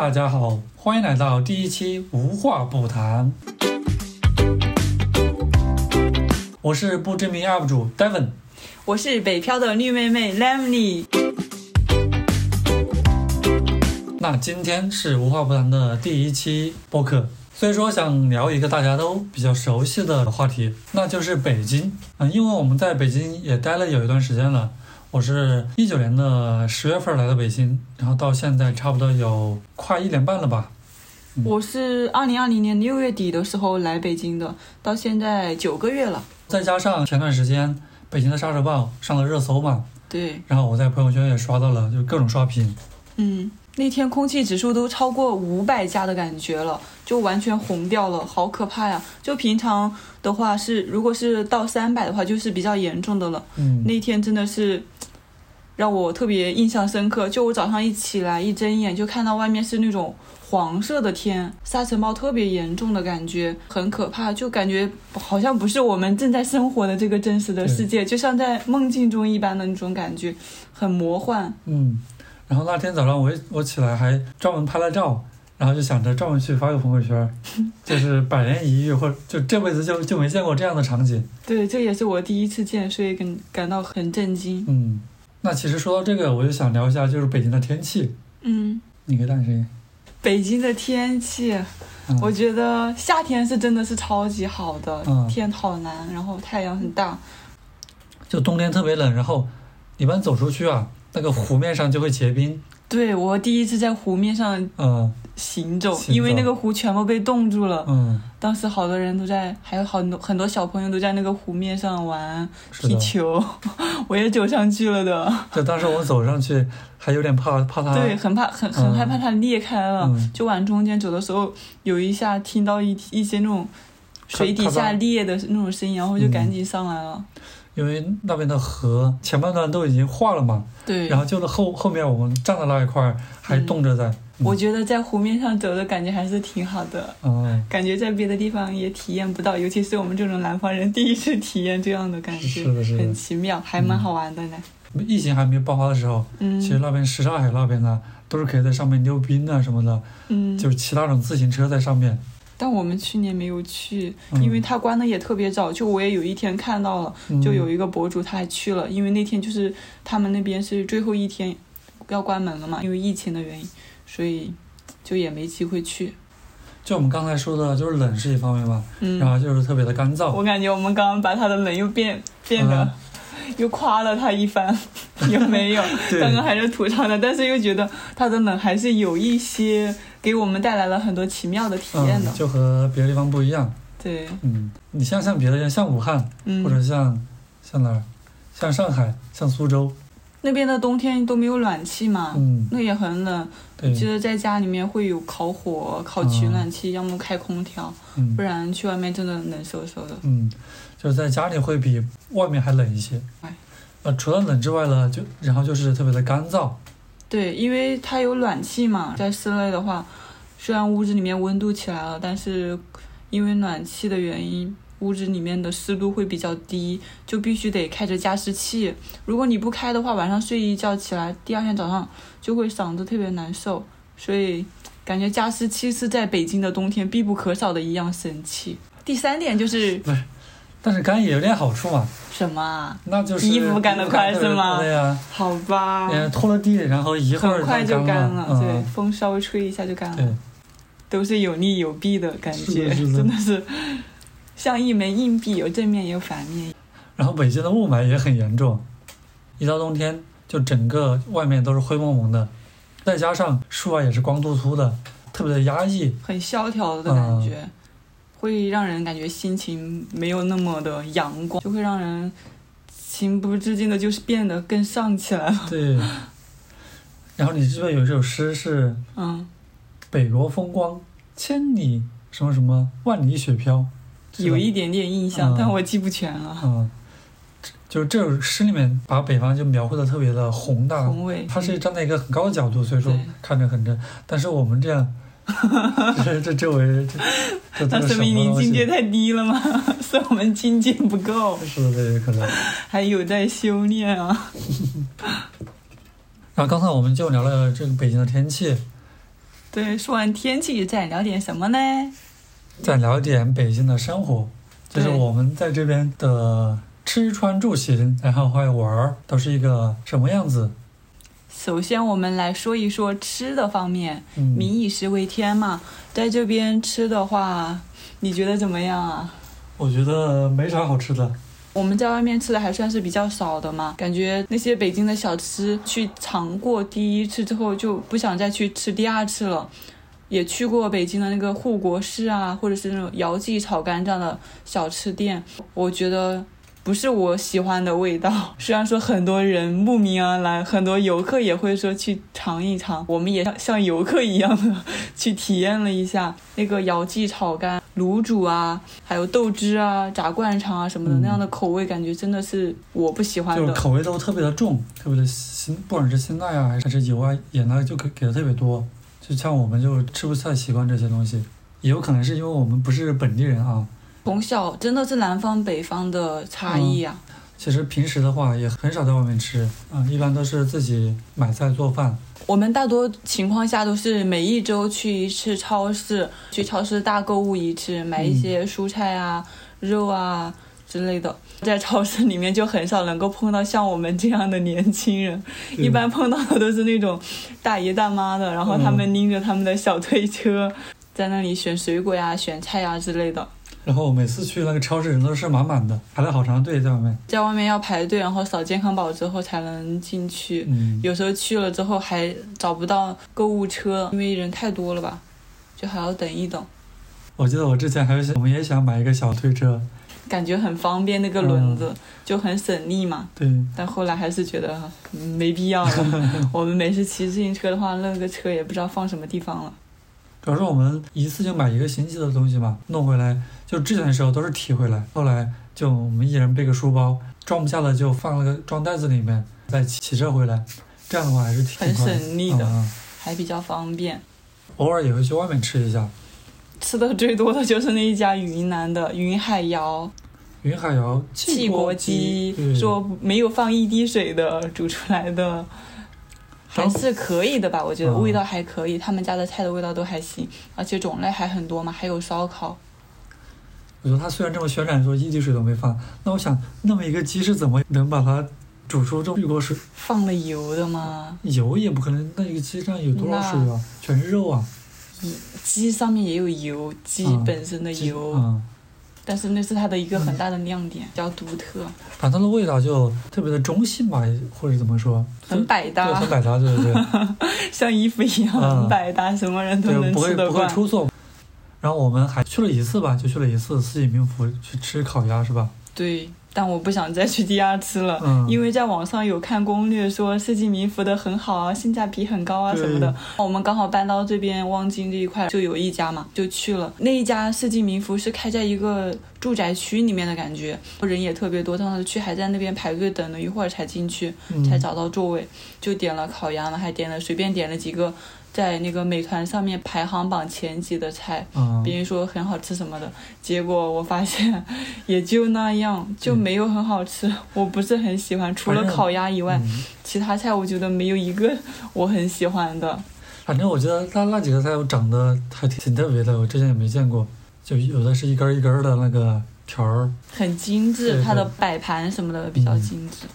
大家好，欢迎来到第一期无话不谈。我是不知名 UP 主 Devon，我是北漂的绿妹妹 Lemony。那今天是无话不谈的第一期播客，所以说想聊一个大家都比较熟悉的话题，那就是北京。嗯，因为我们在北京也待了有一段时间了。我是一九年的十月份来到北京，然后到现在差不多有快一年半了吧。我是二零二零年六月底的时候来北京的，到现在九个月了。再加上前段时间北京的沙尘暴上了热搜嘛，对，然后我在朋友圈也刷到了，就各种刷屏。嗯，那天空气指数都超过五百加的感觉了，就完全红掉了，好可怕呀！就平常的话是，如果是到三百的话，就是比较严重的了。嗯，那天真的是。让我特别印象深刻，就我早上一起来一睁眼就看到外面是那种黄色的天，沙尘暴特别严重的感觉，很可怕，就感觉好像不是我们正在生活的这个真实的世界，就像在梦境中一般的那种感觉，很魔幻。嗯，然后那天早上我我起来还专门拍了照，然后就想着专门去发个朋友圈，就是百年一遇，或者就这辈子就就没见过这样的场景。对，这也是我第一次见，所以感感到很震惊。嗯。那其实说到这个，我就想聊一下，就是北京的天气。嗯，你可以大声音。北京的天气，我觉得夏天是真的是超级好的，天好蓝，然后太阳很大。就冬天特别冷，然后一般走出去啊，那个湖面上就会结冰。对我第一次在湖面上，嗯。行走，因为那个湖全部被冻住了。嗯，当时好多人都在，还有好多很多小朋友都在那个湖面上玩踢球，我也走上去了的。就当时我走上去，还有点怕怕它。对，很怕，很很害怕它裂开了。就往中间走的时候，有一下听到一一些那种水底下裂的那种声音，然后就赶紧上来了。因为那边的河前半段都已经化了嘛。对。然后就是后后面我们站的那一块还冻着在。我觉得在湖面上走的感觉还是挺好的，嗯，感觉在别的地方也体验不到，尤其是我们这种南方人第一次体验这样的感觉，是的，是的，很奇妙，还蛮好玩的呢。疫情还没爆发的时候，嗯，其实那边什刹海那边呢，都是可以在上面溜冰啊什么的，嗯，就是骑那种自行车在上面。但我们去年没有去，因为它关的也特别早。就我也有一天看到了，就有一个博主他还去了，因为那天就是他们那边是最后一天要关门了嘛，因为疫情的原因，所以。就也没机会去，就我们刚才说的，就是冷是一方面吧，嗯，然后就是特别的干燥。我感觉我们刚刚把它的冷又变变得，又夸了他一番，也没有，刚刚还是吐槽的，但是又觉得他的冷还是有一些给我们带来了很多奇妙的体验的，就和别的地方不一样。对，嗯，你像像别的人，像武汉，嗯或者像像哪儿，像上海，像苏州。那边的冬天都没有暖气嘛，嗯那也很冷。我记得在家里面会有烤火、烤取暖器，要么开空调，不然去外面真的冷飕飕的。嗯，就是在家里会比外面还冷一些。哎，呃，除了冷之外呢，就然后就是特别的干燥。对，因为它有暖气嘛，在室内的话，虽然屋子里面温度起来了，但是因为暖气的原因。屋子里面的湿度会比较低，就必须得开着加湿器。如果你不开的话，晚上睡一觉起来，第二天早上就会嗓子特别难受。所以，感觉加湿器是在北京的冬天必不可少的一样神器。第三点就是，但是干也有点好处嘛。什么啊？那就是衣服干得快是吗？对呀。好吧。嗯，拖了地，然后一会儿很快就干了。对，风稍微吹一下就干了。对。都是有利有弊的感觉，真的是。像一枚硬币，有正面也有反面。然后北京的雾霾也很严重，一到冬天就整个外面都是灰蒙蒙的，再加上树啊也是光秃秃的，特别的压抑，很萧条的感觉，会让人感觉心情没有那么的阳光，就会让人情不自禁的，就是变得更丧起来了。对。然后你知不知道有一首诗是？嗯。北国风光，千里什么什么，万里雪飘。有一点点印象，但我记不全了。嗯，就是这首诗里面把北方就描绘的特别的宏大，宏伟。它是站在一个很高的角度，所以说看着很真。但是我们这样，这这周围这，那说明你境界太低了吗？是我们境界不够。是的，也可能。还有待修炼啊。然后刚才我们就聊了这个北京的天气，对，说完天气，再聊点什么呢？再聊点北京的生活，就是对我们在这边的吃穿住行，然后还有玩儿，都是一个什么样子？首先，我们来说一说吃的方面。嗯，民以食为天嘛，在这边吃的话，你觉得怎么样啊？我觉得没啥好吃的。我们在外面吃的还算是比较少的嘛，感觉那些北京的小吃，去尝过第一次之后就不想再去吃第二次了。也去过北京的那个护国寺啊，或者是那种姚记炒肝这样的小吃店，我觉得不是我喜欢的味道。虽然说很多人慕名而来，很多游客也会说去尝一尝，我们也像像游客一样的去体验了一下那个姚记炒肝、卤煮啊，还有豆汁啊、炸灌肠啊什么的、嗯那样的口味，感觉真的是我不喜欢就是的。口味都特别的重，特别的辛，不管是辛辣呀、还是油啊、盐啊，就给给的特别多。就像我们就吃不太习惯这些东西，也有可能是因为我们不是本地人啊。从小真的是南方北方的差异啊。其实平时的话也很少在外面吃，啊、一般都是自己买菜做饭。我们大多情况下都是每一周去一次超市，去超市大购物一次，买一些蔬菜啊、肉啊之类的。在超市里面就很少能够碰到像我们这样的年轻人，一般碰到的都是那种大爷大妈的，然后他们拎着他们的小推车，在那里选水果呀、选菜呀之类的。然后每次去那个超市人都是满满的，排了好长队在外面。在外面要排队，然后扫健康宝之后才能进去。嗯，有时候去了之后还找不到购物车，因为人太多了吧，就还要等一等。我记得我之前还有想，我们也想买一个小推车，感觉很方便，那个轮子、就很省力嘛。对，但后来还是觉得嗯没必要了。我们每次骑自行车的话，那个车也不知道放什么地方了。主要是我们一次就买一个星期的东西嘛，弄回来就之前的时候都是提回来，后来就我们一人背个书包，装不下了就放了个装袋子里面，再骑骑车回来，这样的话还是挺很省力的嗯还比较方便。偶尔也会去外面吃一下。吃的最多的就是那一家云南的云海肴云海肴汽锅锅鸡，说没有放一滴水的煮出来的，还是可以的吧？我觉得嗯味道还可以，他们家的菜的味道都还行，而且种类还很多嘛，还有烧烤。我觉得他虽然这么宣传说一滴水都没放，那我想那么一个鸡是怎么能把它煮出这么一锅水？放了油的吗？油也不可能，那一个鸡上有多少水啊？全是肉啊！鸡上面也有油，鸡嗯本身的油，嗯，但是那是它的一个很大的亮点，比较独特，反正它的味道就特别的中性吧，或者怎么说？很百对，搭很，百搭，对对对。像衣服一样嗯很百搭，什么人都对，能不会不会。出错。然后我们还去了一次吧，就去了一次四季民福去吃烤鸭，是吧？对，但我不想再去第二次了，嗯因为在网上有看攻略说四季民福的很好啊，性价比很高啊什么的。我们刚好搬到这边望京这一块，就有一家嘛，就去了。那一家四季民福是开在一个住宅区里面的感觉，人也特别多，当时去还在那边排队等了一会儿才进去，嗯，才找到座位，就点了烤鸭嘛，还点了随便点了几个在那个美团上面排行榜前几的菜。嗯，别人说很好吃什么的，结果我发现也就那样，就没有很好吃。我不是很喜欢，除了烤鸭以外，嗯其他菜我觉得没有一个我很喜欢的。反正我觉得那那几个菜我长得还挺挺特别的，我之前也没见过，就有的是一根一根的那个条儿。很精致，对对它的摆盘什么的比较嗯精致。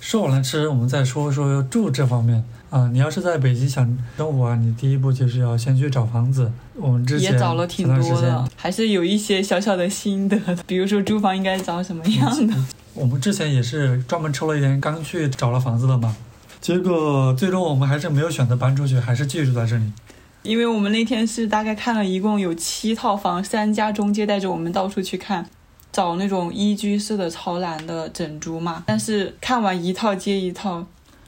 说完了吃，我们再说说住这方面啊。你要是在北京想生活啊，你第一步就是要先去找房子。我们之前也找了挺多的，还是有一些小小的心得，比如说租房应该找什么样的。我们之前也是专门抽了一天，刚去找了房子的嘛。结果最终我们还是没有选择搬出去，还是继续住在这里。因为我们那天是大概看了一共有七套房，三家中介带着我们到处去看，找那种一居室的超蓝的整租嘛。但是看完一套接一套，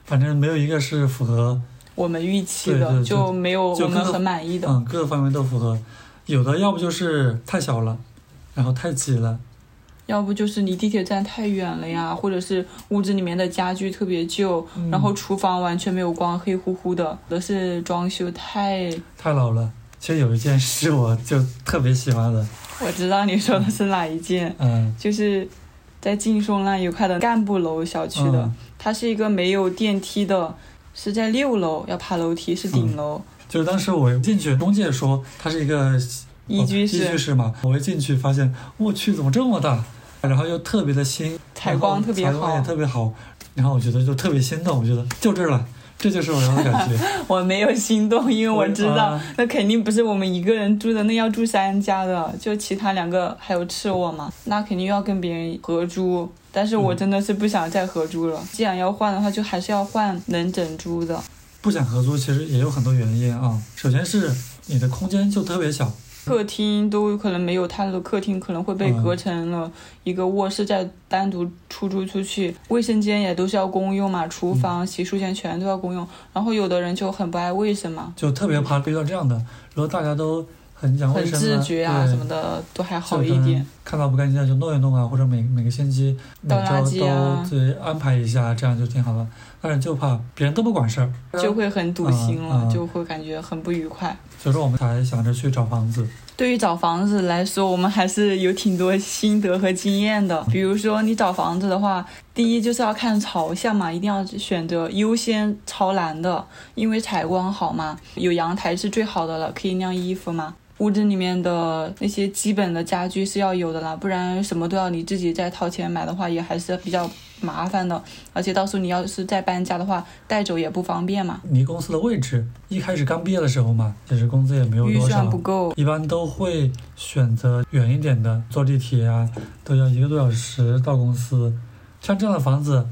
反正没有一个是符合，我们预期的对对对就没有我们很满意的。嗯，各个方面都符合。有的要不就是太小了，然后太挤了，要不就是离地铁站太远了呀，或者是屋子里面的家具特别旧，嗯然后厨房完全没有光，黑乎乎的，有的是装修太……太老了。其实有一件是我就特别喜欢的，我知道你说的是哪一件，嗯，就是在劲松那一块的干部楼小区的，嗯它是一个没有电梯的，是在六楼要爬楼梯，是顶楼，就是当时我进去，中介说它是一个一居室，一居室嘛，我一进去发现，我去，怎么这么大？然后又特别的新，采光特别好，采光也特别好。然后我觉得就特别心动，我觉得就这儿了，这就是我要的感觉。我没有心动，因为我知道那肯定不是我们一个人住的，那要住三家的，就其他两个还有次卧嘛，那肯定要跟别人合租。但是我真的是不想再合租了，既然要换的话，就还是要换能整租的。不想合租其实也有很多原因啊，首先是你的空间就特别小。客厅都可能没有，他的客厅可能会被隔成了一个卧室，再单独出租出去。卫生间也都是要公用嘛，厨房、洗漱间全都要公用。然后有的人就很不爱卫生嘛，就特别怕遇到这样的。如果大家都很讲卫生、很自觉啊什么的，都还好一点。看到不干净的就弄一弄啊，或者每每个星期每周都对安排一下，这样就挺好的。但是就怕别人都不管事儿，就会很堵心了，就会感觉很不愉快。所以说我们才想着去找房子。对于找房子来说，我们还是有挺多心得和经验的。比如说你找房子的话，第一就是要看朝向嘛，一定要选择优先朝南的，因为采光好嘛。有阳台是最好的了，可以晾衣服嘛。屋子里面的那些基本的家具是要有的啦，不然什么都要你自己再掏钱买的话，也还是比较麻烦的。而且到时候你要是再搬家的话，带走也不方便嘛。离公司的位置，一开始刚毕业的时候嘛，其实工资也没有多少，预算不够，一般都会选择远一点的，坐地铁啊都要一个多小时到公司。像这样的房子，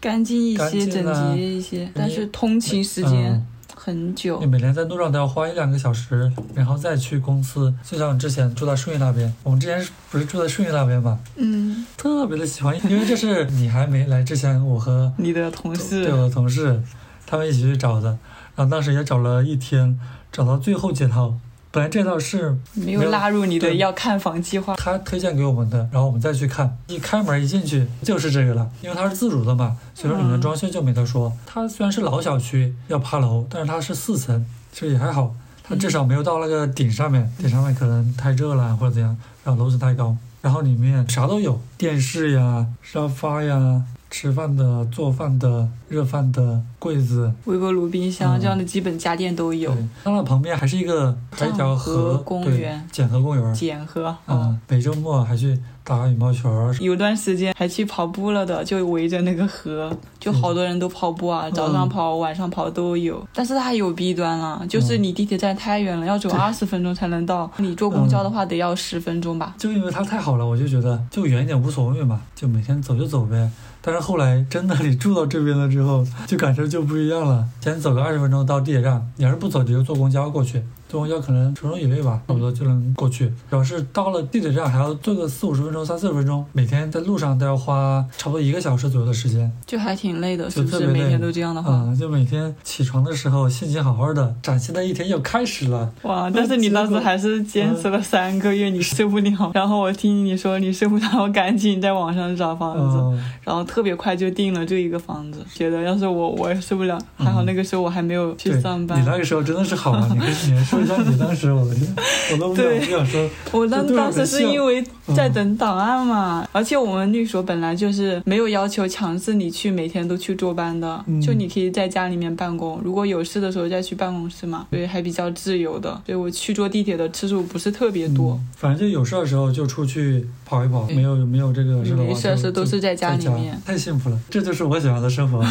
干净一些，整洁一些，但是通勤时间。很久，你每天在路上都要花一两个小时，然后再去公司。就像之前住在顺义那边，我们之前不是住在顺义那边嘛？嗯，特别的喜欢，因为这是你还没来之前，我和你的同事，对我的同事，他们一起去找的。然后当时也找了一天，找到最后几套。本来这套是没有纳入你的要看房计划，他推荐给我们的，然后我们再去看。一开门一进去就是这个了，因为它是自主的嘛，所以说里面装修就没得说。它虽然是老小区要爬楼，但是它是四层，其实也还好，它至少没有到那个顶上面，顶上面可能太热了或者怎样，然后楼层太高。然后里面啥都有，电视呀、沙发呀。吃饭的、做饭的、热饭的柜子、微波炉、冰箱这样的基本家电都有。它那旁边还是一个一条河公园，简河公园。简河。嗯，每周末还去。打羽毛球，有段时间还去跑步了的，就围着那个河，就好多人都跑步啊，早上跑、晚上跑都有。但是它有弊端了，就是你地铁站太远了，要走二十分钟才能到。你坐公交的话，得要十分钟吧。就因为它太好了，我就觉得就远一点无所谓嘛，就每天走就走呗。但是后来真的你住到这边了之后，就感受就不一样了。先走个二十分钟到地铁站，你要是不走，就坐公交过去。坐公交可能十分钟以内吧，差不多就能过去。主要是到了地铁站还要坐个四五十分钟、三四十分钟，每天在路上都要花差不多一个小时左右的时间，就还挺累的，是不是？每天都这样的话，嗯，就每天起床的时候心情好好的，崭新的一天又开始了。哇！但是你当时还是坚持了三个月，你受不了。然后我听你说你受不了，我赶紧在网上找房子，然后特别快就定了这一个房子。觉得要是我我也受不了，还好那个时候我还没有去上班。你那个时候真的是好啊！你跟你说你当时。我都不想说，我当当时是因为在等档案嘛，而且我们律所本来就是没有要求强制你去每天都去坐班的，就你可以在家里面办公，如果有事的时候再去办公室嘛，所以还比较自由的。所以我去坐地铁的次数不是特别多，反正就有事的时候就出去跑一跑，没有没有这个是吧？没事是都是在家里面，太幸福了，这就是我喜欢的生活。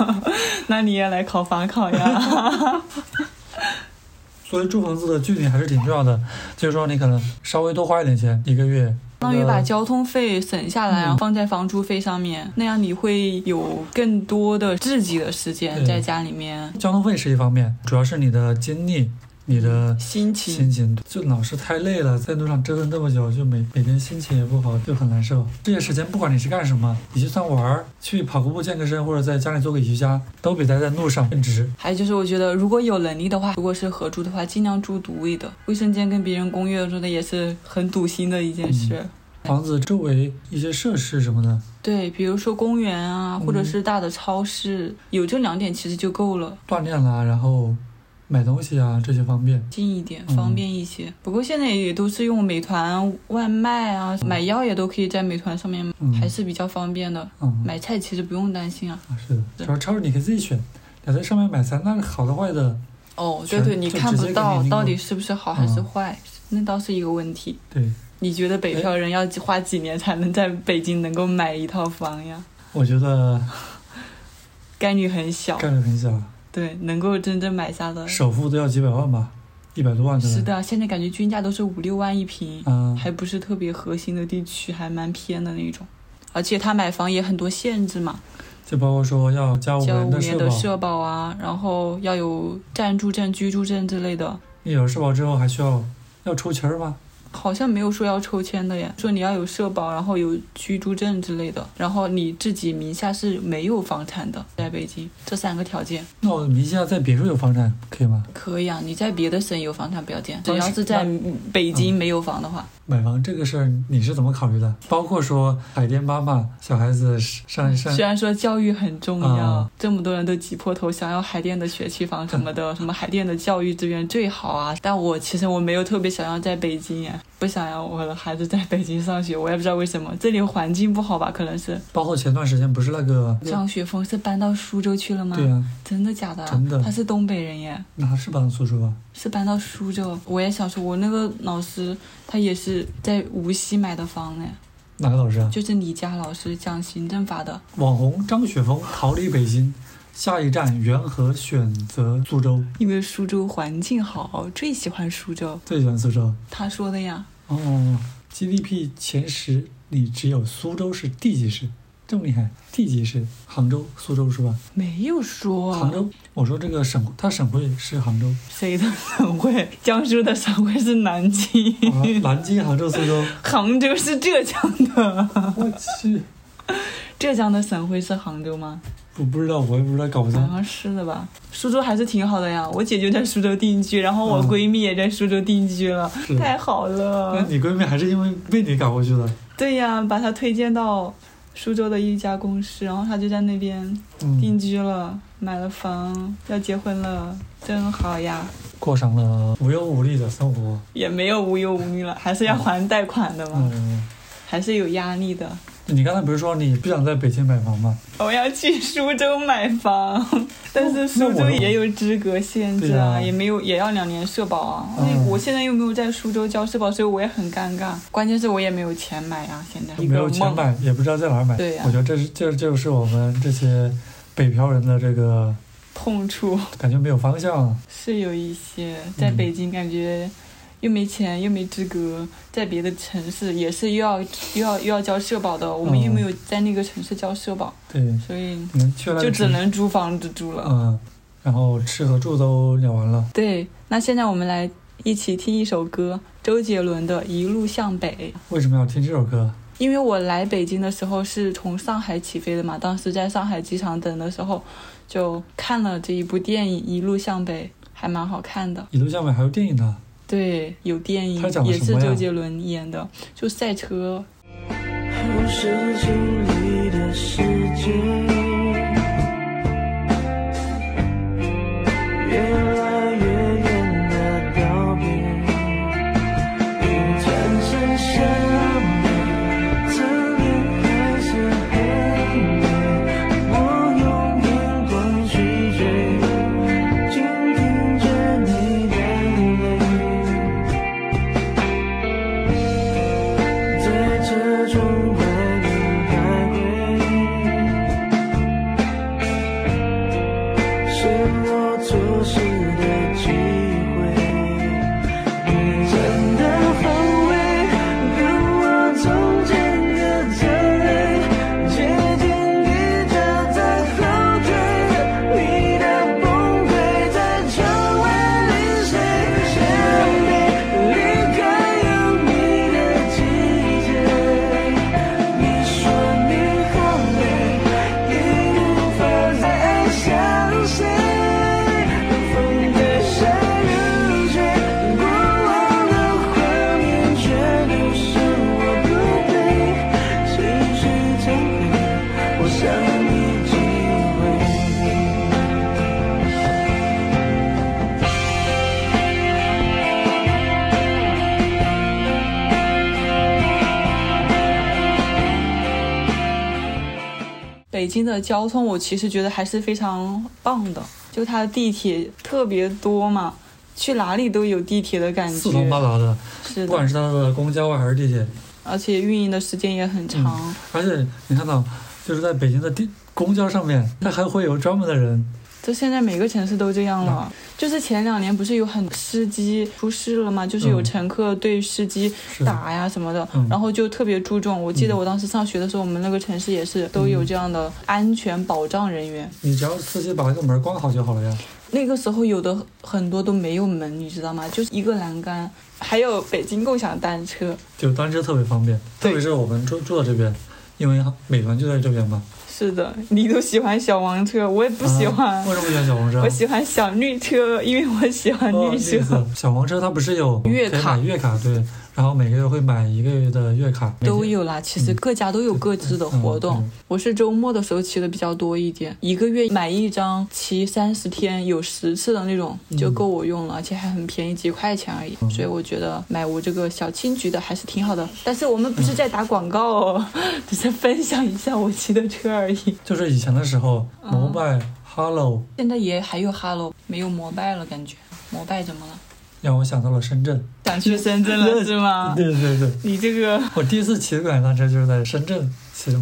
那你也来考法考呀？所以住房子的距离还是挺重要的，就是说你可能稍微多花一点钱，一个月，相当于把交通费省下来，然后放在房租费上面，那样你会有更多的自己的时间在家里面。交通费是一方面，主要是你的精力。你的心情心情就老是太累了，在路上折腾这么久，就每每天心情也不好，就很难受。这些时间不管你是干什么，你就算玩儿，去跑个步健个身，或者在家里做个瑜伽，都比待在路上更值。还有就是，我觉得如果有能力的话，如果是合租的话，尽量住独立的。卫生间跟别人公寓住的也是很堵心的一件事。房子周围一些设施什么的，对，比如说公园啊，或者是大的超市，有这两点其实就够了。锻炼啦，然后。买东西啊，这些方便，近一点，方便一些。不过现在也都是用美团外卖啊，买药也都可以在美团上面，还是比较方便的。买菜其实不用担心啊。是的，主要超市你可以自己选，你在上面买菜，那个好的坏的，哦，对对，你看不到到底是不是好还是嗯坏，那倒是一个问题。对，你觉得北漂人要花几年才能在北京能够买一套房呀？我觉得概率很小，概率很小，对，能够真正买下的。首付都要几百万吧，一百多万可能。是的，现在感觉均价都是五六万一平，嗯，还不是特别核心的地区，还蛮偏的那种。而且他买房也很多限制嘛，就包括说要加五交五年社保，的社保啊，然后要有暂住证、居住证之类的。你有了社保之后还需要要抽签儿吗？好像没有说要抽签的耶，说你要有社保，然后有居住证之类的，然后你自己名下是没有房产的，在北京这三个条件那我名下在别处有房产可以吗？可以啊。你在别的省有房产不要紧，只要是在北京没有房的话，买房这个事儿你是怎么考虑的？包括说海淀妈妈小孩子上上虽然说教育很重要，啊这么多人都挤破头想要海淀的学区房什么的，什么海淀的教育资源最好啊，但我其实我没有特别想要在北京耶，不想要我的孩子在北京上学，我也不知道为什么，这里环境不好吧，可能是。包括前段时间不是那个张雪峰是搬到苏州去了吗？对啊，真的假的？真的他是东北人耶，那是搬到苏州啊？是搬到苏州。我也想说，我那个老师他也是在无锡买的房呢，哪个老师啊？就是李佳老师讲行政法的。网红张雪峰逃离北京，下一站缘何选择苏州？因为苏州环境好，最喜欢苏州。最喜欢苏州。他说的呀，哦，GDP 前十里只有苏州是地级市，这么厉害？地级市，杭州、苏州是吧？没有说杭州，我说这个省，它省会是杭州，谁的省会？江苏的省会是南京，啊，南京、杭州、苏州。杭州是浙江的。我去，浙江的省会是杭州吗？我不知道，我也不知道，搞不好清。像是的吧。苏州还是挺好的呀，我姐就在苏州定居，然后我嗯闺蜜也在苏州定居了，是太好了那了。你闺蜜还是因为被你搞过去的？对呀，把她推荐到苏州的一家公司，然后她就在那边定嗯，居了，买了房，要结婚了，真好呀。过上了无忧无虑的生活。也没有无忧无虑了，还是要还贷款的嘛，嗯，还是有压力的。你刚才不是说你不想在北京买房吗？我要去苏州买房，但是苏州也有资格限制啊，也没有也要两年社保啊。嗯那我现在又没有在苏州交社保，所以我也很尴尬。关键是我也没有钱买啊，现在没有钱。买，也不知道在哪儿买。对呀我觉得这是这就是我们这些北漂人的这个痛处感觉没有方向。是有一些，在北京感觉又没钱又没资格，在别的城市也是又要又要又要交社保的，我们嗯又没有在那个城市交社保，对，所以就只能租房子住了。嗯，然后吃和住都聊完了。对，那现在我们来一起听一首歌，周杰伦的《一路向北》。为什么要听这首歌？因为我来北京的时候是从上海起飞的嘛，当时在上海机场等的时候，就看了这一部电影《一路向北》，还蛮好看的。一路向北还有电影呢。对，有电影也是周杰伦演的，就赛车。后视镜里的世界，原来京的交通，我其实觉得还是非常棒的，就它的地铁特别多嘛，去哪里都有地铁的感觉四通八。达的，是的，不管是它的公交啊还是地铁，而且运营的时间也很长。而且你看到，就是在北京的地公交上面，它还会有专门的人，这现在每个城市都这样了。就是前两年不是有很司机出事了吗？就是有嗯乘客对司机，打呀什么的，嗯然后就特别注重。我记得嗯我当时上学的时候，我们那个城市也是都有这样的安全保障人员。你只要司机把那个门关好就好了呀。那个时候有的很多都没有门，你知道吗？就是一个栏杆，还有北京共享单车。就单车特别方便，特别是我们住住的这边，因为美团就在这边嘛。是的，你都喜欢小黄车，我也不喜欢。啊为什么喜欢小黄车？我喜欢小绿车，因为我喜欢哦绿色。绿色小黄车它不是有月卡月卡对，然后每个月会买一个月的月卡，都有啦，其实各家都有各自的活动。嗯我是周末的时候骑的比较多一点，一个月买一张，骑三十天有十次的那种嗯就够我用了，而且还很便宜，几块钱而已。所以我觉得买我这个小青桔的还是挺好的。但是我们不是在打广告哦，只是分享一下我骑的车而已。就是以前的时候，嗯摩拜、Hello 现在也还有 Hello，没有摩拜了，感觉摩拜怎么了？让我想到了深圳。想去深圳了是吗？对对对，你这个。我第一次骑共享单车就是在深圳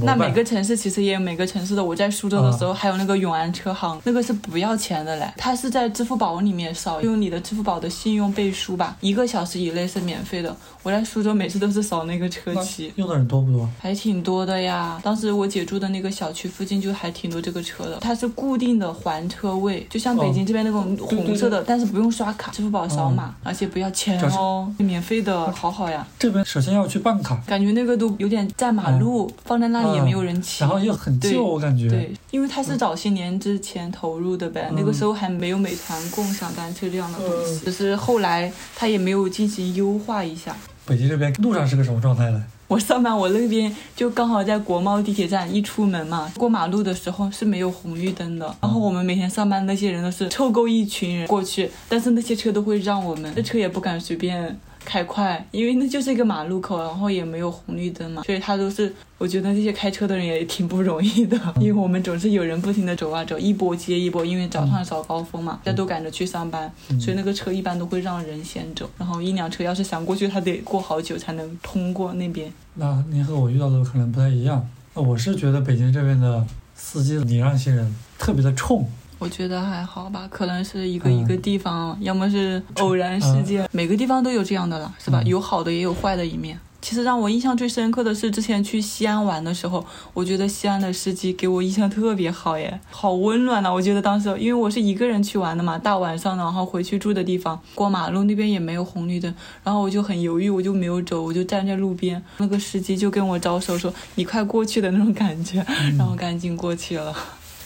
那每个城市其实也有每个城市的。我在苏州的时候，还有那个永安车行，那个是不要钱的嘞。它是在支付宝里面扫，用你的支付宝的信用背书吧，一个小时以内是免费的。我在苏州每次都是扫那个车漆。用的人多不多？还挺多的呀，当时我姐住的那个小区附近就还挺多这个车的，它是固定的还车位，就像北京这边那种红色的，但是不用刷卡，支付宝扫码，而且不要钱哦，免费的，好好呀。这边首先要去办卡，感觉那个都有点占马路，放在那里也没有人骑。然后又很对旧，我感觉。对，因为它是早些年之前投入的呗，嗯那个时候还没有美团共享单车这样的东西，嗯只是后来它也没有进行优化一下。北京这边路上是个什么状态呢？我上班，我那边就刚好在国贸地铁站，一出门嘛，过马路的时候是没有红绿灯的。然后我们每天上班那些人都是凑够一群人过去，但是那些车都会让我们，那车也不敢随便开快，因为那就是一个马路口，然后也没有红绿灯嘛，所以他都是，我觉得那些开车的人也挺不容易的，因为我们总是有人不停的走啊走，一波接一波，因为早上早高峰嘛，大家都赶着去上班，所以那个车一般都会让人先走，然后一辆车要是想过去，他得过好久才能通过那边。那您和我遇到的可能不太一样。那我是觉得北京这边的司机礼让行人特别的冲，我觉得还好吧，可能是一个嗯一个地方，要么是偶然事件，每个地方都有这样的啦，是吧？嗯有好的也有坏的一面。其实让我印象最深刻的是之前去西安玩的时候，我觉得西安的司机给我印象特别好耶，好温暖呐、我觉得当时因为我是一个人去玩的嘛，大晚上的，然后回去住的地方过马路那边也没有红绿灯，然后我就很犹豫，我就没有走，我就站在路边，那个司机就跟我招手说你快过去的那种感觉，然后赶紧过去了。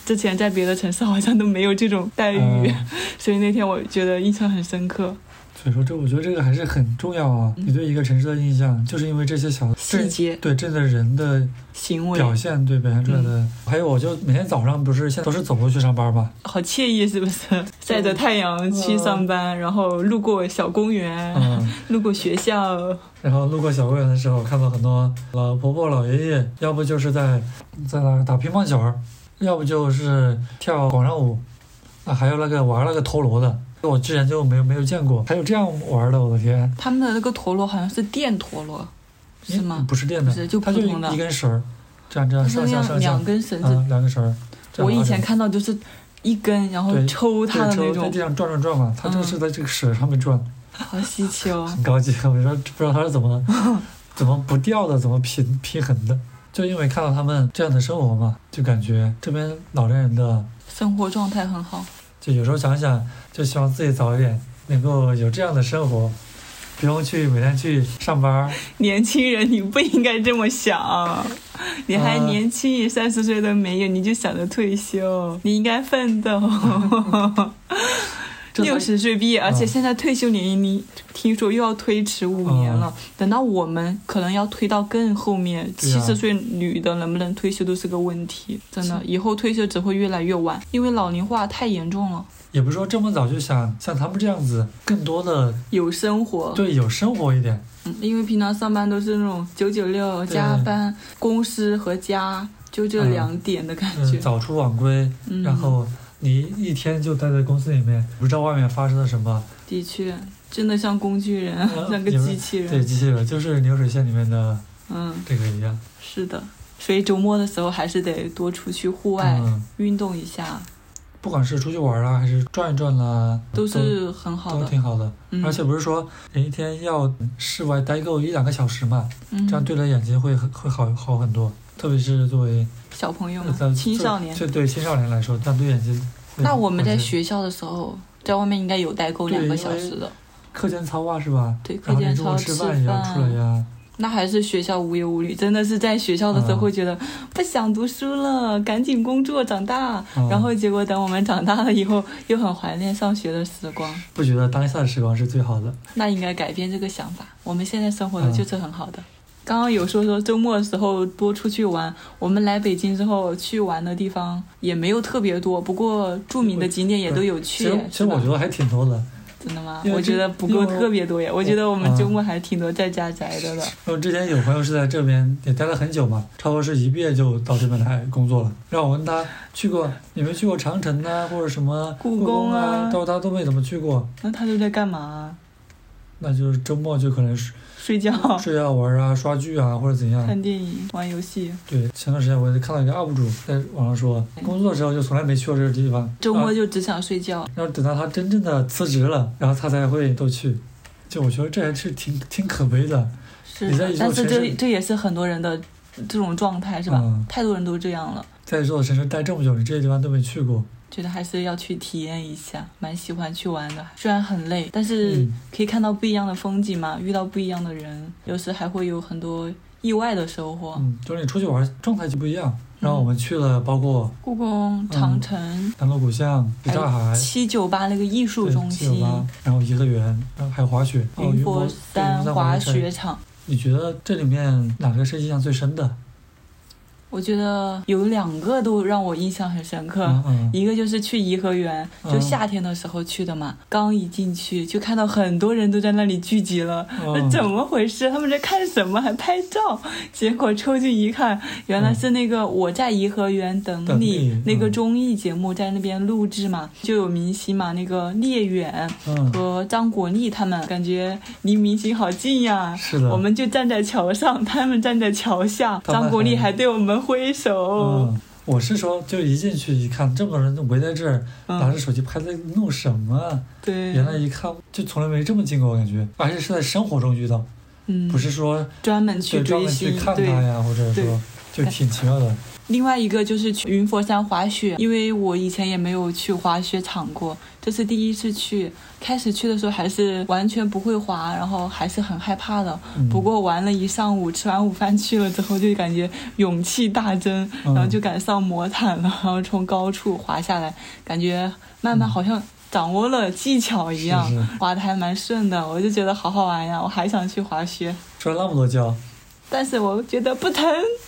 之前在别的城市好像都没有这种待遇，嗯 所以那天我觉得印象很深刻。所以说这我觉得这个还是很重要啊。你对一个城市的印象，就是因为这些小嗯细节对这的人的行为表现，对表现出来的。还有，我就每天早上不是现在都是走路去上班嘛，好惬意，是不是？晒着太阳去上班，然后路过小公园，嗯，路过学校，然后路过小公园的时候，看到很多老婆婆、老爷爷，要不就是在在那儿打乒乓球儿，要不就是跳广场舞，啊，还有那个玩那个陀螺的，我之前就没有没有见过，还有这样玩的，我的天！他们的那个陀螺好像是电陀螺，是吗？不是电的，不是就普通的一根绳儿，这样这样上下上下两，根绳子。啊，两根绳儿。我以前看到就是一根，然后抽它的那种在地，上转转转嘛，它这个嗯是在这个绳上面转，好稀奇哦。很高级。我说不知道它是怎么 怎么不掉的，怎么平平衡的。就因为看到他们这样的生活嘛，就感觉这边老年人的，生活状态很好，就有时候想想，就希望自己早一点能够有这样的生活，不用去每天去上班。年轻人，你不应该这么想，你还年轻，三十岁都没有，你就想着退休，你应该奋斗。六十岁毕业，而且嗯现在退休年龄，你听说又要推迟五年了。嗯等到我们可能要推到更后面，七十岁女的能不能退休都是个问题。真的，以后退休只会越来越晚，因为老龄化太严重了。也不是说这么早就想像他们这样子，更多的有生活，对有生活一点。嗯，因为平常上班都是那种九九六加班，公司和家就这两点的感觉。嗯，早出晚归，嗯然后你一天就待在公司里面，不知道外面发生了什么。的确，真的像工具人，嗯 像个机器人。对，机器人就是流水线里面的嗯，这个一样。是的。所以周末的时候还是得多出去户外、嗯，运动一下，不管是出去玩啊，还是转一转啦，都是很好都的。挺好的。嗯、而且不是说人一天要室外待够一两个小时嘛，嗯、这样对了眼睛会会好好很多。特别是作为小朋友青少年。对对青少年来说，这样对眼睛。那我们在学校的时候，在外面应该有待够两个小时的。课间操啊，是吧？对，课间操、吃吃饭也要出来呀。那还是学校无忧无虑，真的是在学校的时候嗯会觉得不想读书了，赶紧工作长大。嗯然后结果等我们长大了以后，又很怀念上学的时光。不觉得当下的时光是最好的？那应该改变这个想法。我们现在生活的嗯就是很好的。刚刚有说说周末的时候多出去玩，我们来北京之后去玩的地方也没有特别多，不过著名的景点也都有去其实，其实我觉得还挺多的。真的吗？我觉得不够特别多呀。我觉得我们嗯周末还挺多在家宅着的。因为之前有朋友是在这边也待了很久嘛，差不多是一毕业就到这边来工作了。让我问他去过你没有去过长城啊，或者什么故宫宫啊他说他都没怎么去过。那他都在干嘛？那就是周末就可能是睡觉、睡觉玩啊、刷剧啊，或者怎样。看电影、玩游戏。对，前段时间我也看到一个 UP 主在网上说，工作的时候就从来没去过这个地方，周末啊就只想睡觉。然后等到他真正的辞职了，然后他才会都去。就我觉得这还是挺挺可悲的。是你在一，座的但是这这也是很多人的这种状态，是吧？嗯太多人都这样了。在这座城市待这么久，你这些地方都没去过，觉得还是要去体验一下，蛮喜欢去玩的。虽然很累，但是嗯可以看到不一样的风景嘛，遇到不一样的人，有时还会有很多意外的收获。嗯，就是你出去玩状态就不一样。然后我们去了，包括故宫、长城、南锣鼓巷、北大海、七九八那个艺术中心、然后颐和园，然后还有滑雪，哦，云佛山滑雪场。你觉得这里面哪个是印象最深的？我觉得有两个都让我印象很深刻。嗯嗯一个就是去颐和园，就嗯夏天的时候去的嘛。刚一进去就看到很多人都在那里聚集了，嗯那怎么回事？他们在看什么？还拍照？结果抽进一看，原来是那个《我在颐和园等等你》你那个嗯综艺节目在那边录制嘛，就有明星嘛，那个聂远嗯，和张国立他们，感觉离明星好近呀。是的，我们就站在桥上，他们站在桥下，张国立还还对我们挥手。嗯，我是说，就一进去一看，这么多人都围在这儿，嗯拿着手机拍在弄什么啊？对，原来一看，就从来没这么近过，我感觉，而且是在生活中遇到，嗯，不是说专门去专门去，看他。呀，或者说就挺奇妙的。另外一个就是去云佛山滑雪，因为我以前也没有去滑雪场过，这是第一次去。开始去的时候还是完全不会滑，然后还是很害怕的。嗯不过玩了一上午，吃完午饭去了之后，就感觉勇气大增，嗯然后就敢上魔毯了，然后从高处滑下来，感觉慢慢好像掌握了技巧一样，是是滑的还蛮顺的。我就觉得好好玩呀，我还想去滑雪。摔了那么多跤，但是我觉得不疼，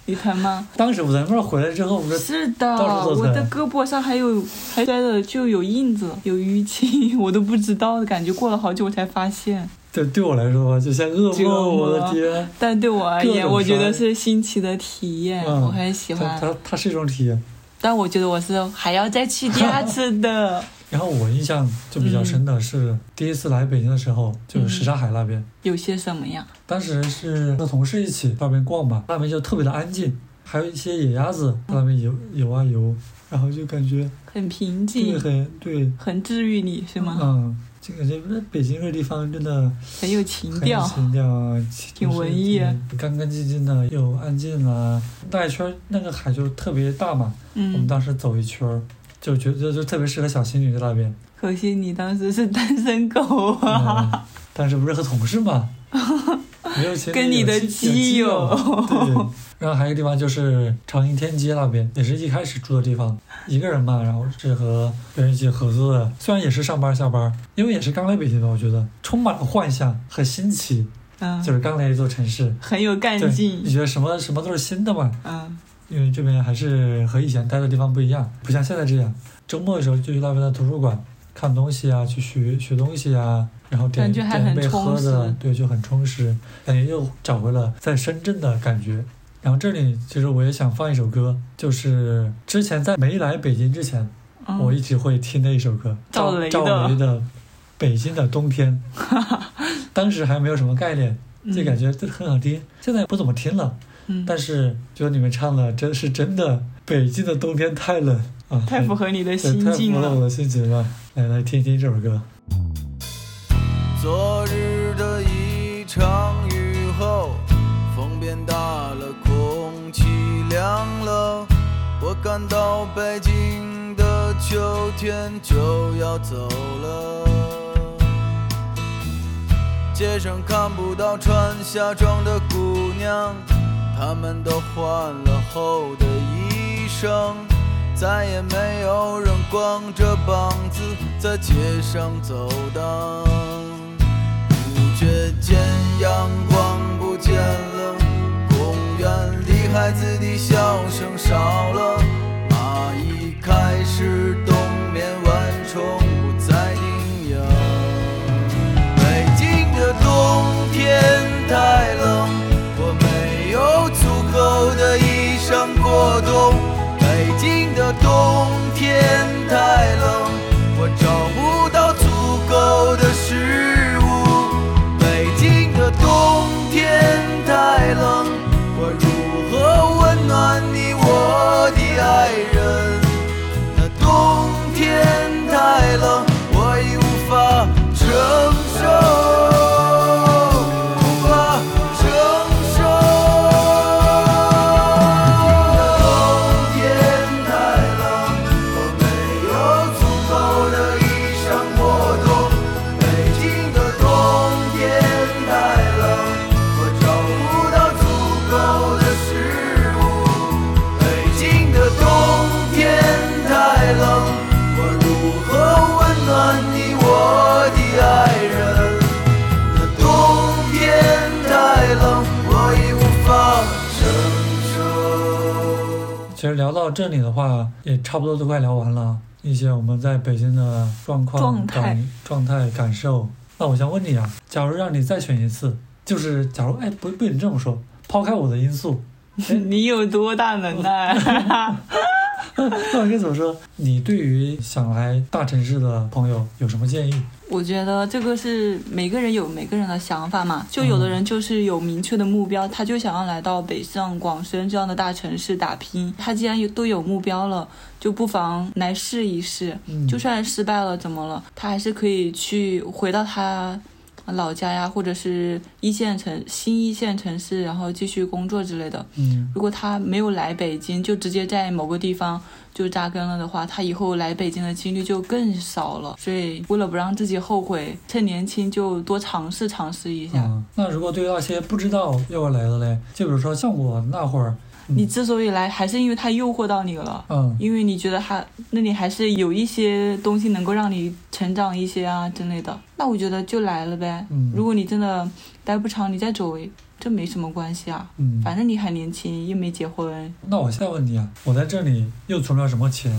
你疼吗？当时不在那儿回来之后，不是是的，我的胳膊上还有还摔的就有印子，有淤青，我都不知道，感觉过了好久我才发现。对对我来说吧，就像噩折梦，我的天！但对我而言，我觉得是新奇的体验，嗯我很喜欢。它它是一种体验。但我觉得我是还要再去第二次的。然后我印象就比较深的是第一次来北京的时候，就是什刹海那边，有些什么呀？当时是和同事一起那边逛嘛，那边就特别的安静，还有一些野鸭子在那边游游啊游，然后就感觉很平静。对，很对，很治愈你是吗？嗯，就感觉那北京这个地方真的很有情很有调。情调啊，挺文艺挺干干净净的，又安静啊。那一圈那个海就特别大嘛，我们嗯，当时走一圈儿，就觉得就特别适合小情侣在那边。可惜你当时是单身狗啊。嗯，但是不是和同事嘛，没有情侣跟你的基基友对。然后还有一个地方就是长楹天街那边，也是一开始住的地方，一个人嘛，然后是和别人一起合租的，虽然也是上班下班，因为也是刚来北京的，我觉得充满了幻想和新奇，嗯，就是刚来一座城市，很有干，劲你。觉得什么什么都是新的嘛，嗯，因为这边还是和以前待的地方不一样，不像现在这样，周末的时候就去那边的图书馆看东西啊，去学学东西啊，然后点点一杯喝的实，对，就很充实，感觉又找回了在深圳的感觉。然后这里其实我也想放一首歌，就是之前在没来北京之前，嗯。我一直会听的一首歌，赵雷的。赵雷的《北京的冬天》，当时还没有什么概念，就感觉这很好听，现在不怎么听了。嗯，但是觉得你们唱的真是真的，北京的冬天太冷啊，太符合你的对心境了。符合我的心情了。来来听听这首歌。昨日的一场雨后，风变大了，空气凉了。我感到北京的秋天就要走了。街上看不到穿夏装的姑娘，他们都换了厚的衣裳，再也没有人光着膀子在街上走荡。不觉间阳光不见了，公园里孩子的笑声少了，蚂蚁开始过冬。北京的冬天太冷，到这里的话，也差不多都快聊完了一些我们在北京的状况、状态感状态、感受。那我想问你啊，假如让你再选一次，就是假如哎不不能这么说，抛开我的因素，你有多大能耐？那我该怎么说？你对于想来大城市的朋友有什么建议？我觉得这个是每个人有每个人的想法嘛，就有的人就是有明确的目标，他就想要来到北上广深这样的大城市打拼。他既然有都有目标了，就不妨来试一试。嗯就算失败了怎么了？他还是可以去回到他老家呀，或者是一线城新一线城市，然后继续工作之类的。嗯如果他没有来北京，就直接在某个地方就扎根了的话，他以后来北京的几率就更少了。所以，为了不让自己后悔，趁年轻就多尝试尝试一下。嗯，那如果对于那些不知道要来的嘞，就比如说像我那会儿，你之所以来，还是因为他诱惑到你了。嗯因为你觉得他那里还是有一些东西能够让你成长一些啊之类的，那我觉得就来了呗。嗯如果你真的待不长，你再走，这没什么关系啊。嗯，反正你还年轻，又没结婚，那我现在问你啊，我在这里又存不了什么钱？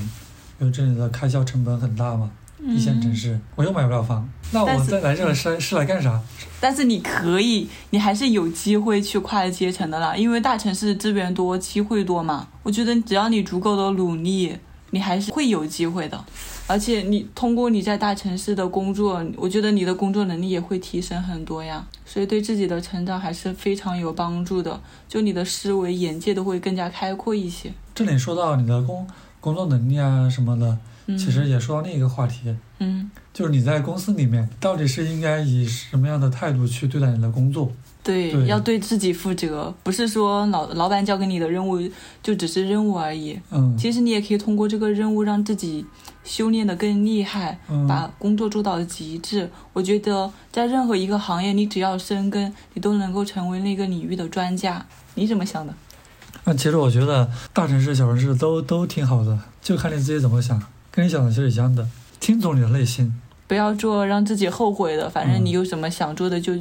因为这里的开销成本很大嘛，一线城市，我又买不了房，那我但是再来这儿是是来干啥？但是你可以，你还是有机会去跨阶层的啦，因为大城市资源多，机会多嘛。我觉得只要你足够的努力，你还是会有机会的。而且你通过你在大城市的工作，我觉得你的工作能力也会提升很多呀。所以对自己的成长还是非常有帮助的，就你的思维眼界都会更加开阔一些。这里说到你的工工作能力啊什么的，嗯，其实也说到另一个话题，嗯，就是你在公司里面到底是应该以什么样的态度去对待你的工作？对，对要对自己负责，不是说老老板交给你的任务就只是任务而已。嗯其实你也可以通过这个任务让自己修炼的更厉害，嗯把工作做到极致。我觉得在任何一个行业，你只要深耕，你都能够成为那个领域的专家。你怎么想的？那其实我觉得大城市、小城市都都挺好的，就看你自己怎么想，跟你想的是一样的，听懂你的内心。不要做让自己后悔的，反正嗯你有什么想做的就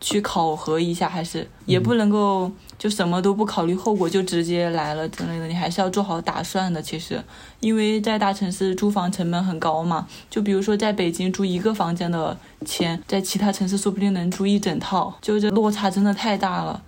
去考核一下，还是也不能够就什么都不考虑后果就直接来了之类的，你还是要做好打算的。其实，因为在大城市租房成本很高嘛，就比如说在北京租一个房间的钱，在其他城市说不定能租一整套，就这落差真的太大了。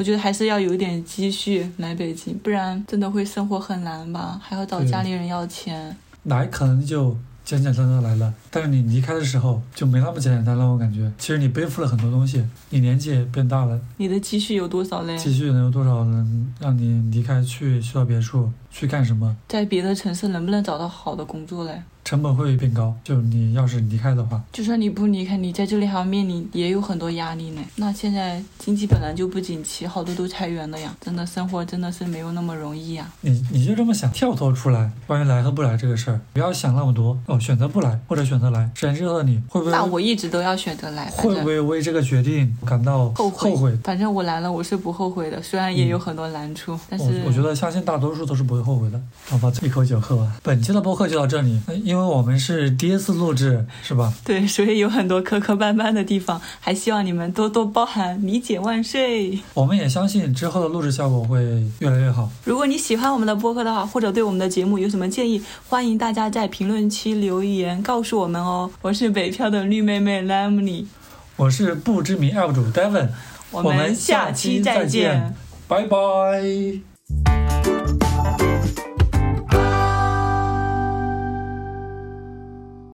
我觉得还是要有一点积蓄来北京，不然真的会生活很难吧，还要找家里人要钱。来可能就简简单单来了，但是你离开的时候就没那么简简单单。我感觉，其实你背负了很多东西，你年纪也变大了，你的积蓄有多少嘞？积蓄能有多少能让你离开去去到别处去干什么？在别的城市能不能找到好的工作嘞？成本会变高，就你要是离开的话，就算你不离开，你在这里还要面临也有很多压力呢。那现在经济本来就不景气，好多都裁员了呀，真的生活真的是没有那么容易呀。你你就这么想，跳脱出来，关于来和不来这个事儿，不要想那么多哦，选择不来或者选择来，谁知道你会不会那我一直都要选择来，会不会为这个决定感到后悔后悔？反正我来了，我是不后悔的，虽然也有很多难处，但是我我觉得相信大多数都是不会后悔的。好吧，一口酒喝完，本期的播客就到这里。呃因为我们是第一次录制，是吧？对，所以有很多磕磕绊绊的地方，还希望你们多多包涵，理解万岁。我们也相信之后的录制效果会越来越好。如果你喜欢我们的播客的话，或者对我们的节目有什么建议，欢迎大家在评论区留言告诉我们哦。我是北漂的绿妹妹 Lemony，我是不知名 UP 主 Devon，我们们下期再见。拜拜。